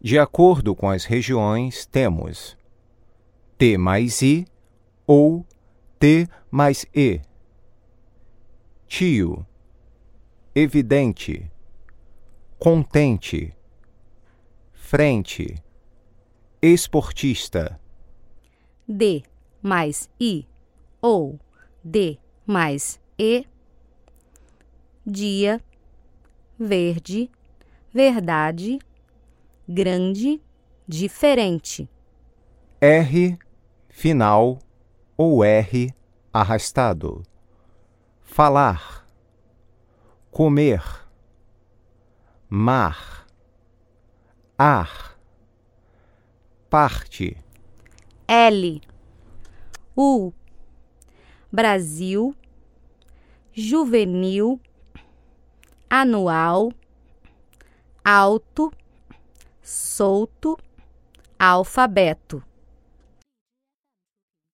De acordo com as regiões, temos T mais I ou T mais E. Tio, evidente, contente, frente, esportista. D mais I ou D mais E. Dia, verde, verdade, grande, diferente. R final ou R arrastado. Falar, comer, mar, ar, parte. L. U. Brasil. Juvenil. Anual. Alto. Solto. Alfabeto.